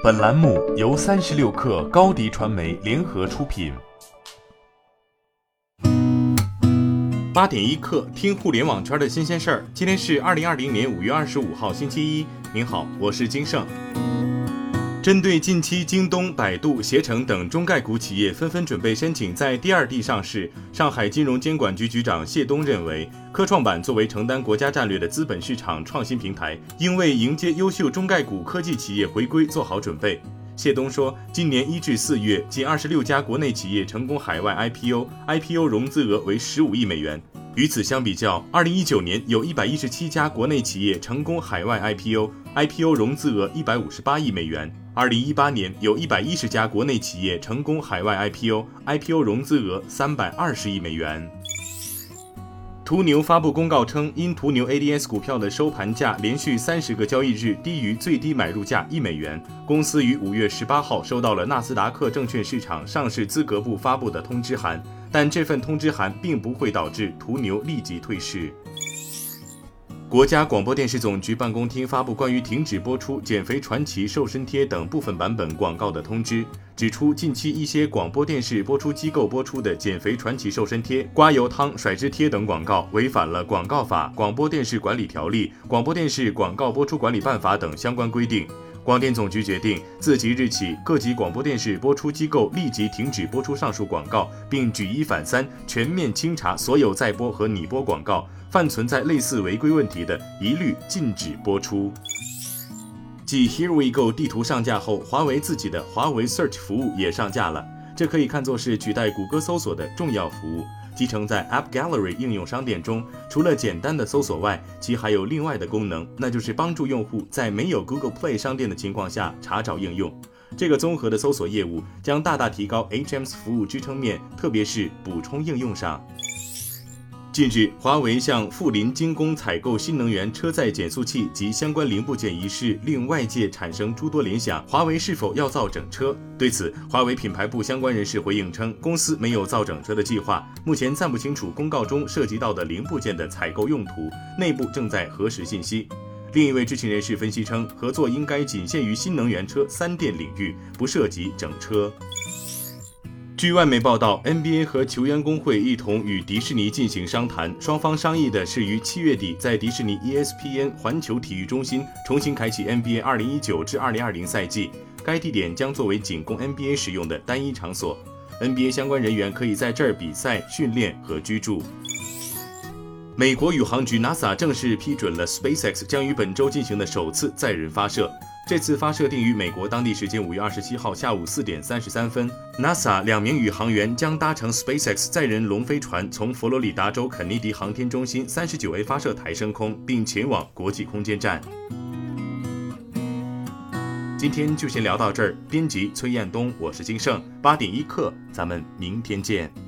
本栏目由三十六氪高低传媒联合出品。八点一刻，听互联网圈的新鲜事儿。今天是二零二零年五月二十五号，星期一。您好，我是金盛。针对近期京东、百度、携程等中概股企业纷纷准备申请在第二地上市，上海金融监管局局长谢东认为，科创板作为承担国家战略的资本市场创新平台，应为迎接优秀中概股科技企业回归做好准备。谢东说，今年一至四月，仅二十六家国内企业成功海外 IPO，IPO 融资额为十五亿美元。与此相比较，二零一九年有一百一十七家国内企业成功海外 IPO，IPO 融资额一百五十八亿美元。二零一八年有一百一十家国内企业成功海外 IPO，IPO 融资额三百二十亿美元。途牛发布公告称，因途牛 ADS 股票的收盘价连续三十个交易日低于最低买入价一美元，公司于五月十八号收到了纳斯达克证券市场上市资格部发布的通知函，但这份通知函并不会导致途牛立即退市。国家广播电视总局办公厅发布关于停止播出“减肥传奇”瘦身贴等部分版本广告的通知，指出近期一些广播电视播出机构播出的“减肥传奇”瘦身贴、刮油汤、甩脂贴等广告，违反了广告法、广播电视管理条例、广播电视广告播出管理办法等相关规定。广电总局决定，自即日起，各级广播电视播出机构立即停止播出上述广告，并举一反三，全面清查所有在播和拟播广告。犯存在类似违规问题的，一律禁止播出。继 Here We Go 地图上架后，华为自己的华为 Search 服务也上架了。这可以看作是取代谷歌搜索的重要服务。集成在 App Gallery 应用商店中，除了简单的搜索外，其还有另外的功能，那就是帮助用户在没有 Google Play 商店的情况下查找应用。这个综合的搜索业务将大大提高 HM's 服务支撑面，特别是补充应用上。近日，华为向富临精工采购新能源车载减速器及相关零部件一事，令外界产生诸多联想：华为是否要造整车？对此，华为品牌部相关人士回应称，公司没有造整车的计划，目前暂不清楚公告中涉及到的零部件的采购用途，内部正在核实信息。另一位知情人士分析称，合作应该仅限于新能源车三电领域，不涉及整车。据外媒报道，NBA 和球员工会一同与迪士尼进行商谈，双方商议的是于七月底在迪士尼 ESPN 环球体育中心重新开启 NBA 2019至2020赛季。该地点将作为仅供 NBA 使用的单一场所，NBA 相关人员可以在这儿比赛、训练和居住。美国宇航局 NASA 正式批准了 SpaceX 将于本周进行的首次载人发射。这次发射定于美国当地时间五月二十七号下午四点三十三分。NASA 两名宇航员将搭乘 SpaceX 载人龙飞船，从佛罗里达州肯尼迪航天中心三十九 A 发射台升空，并前往国际空间站。今天就先聊到这儿。编辑崔彦东，我是金盛。八点一刻，咱们明天见。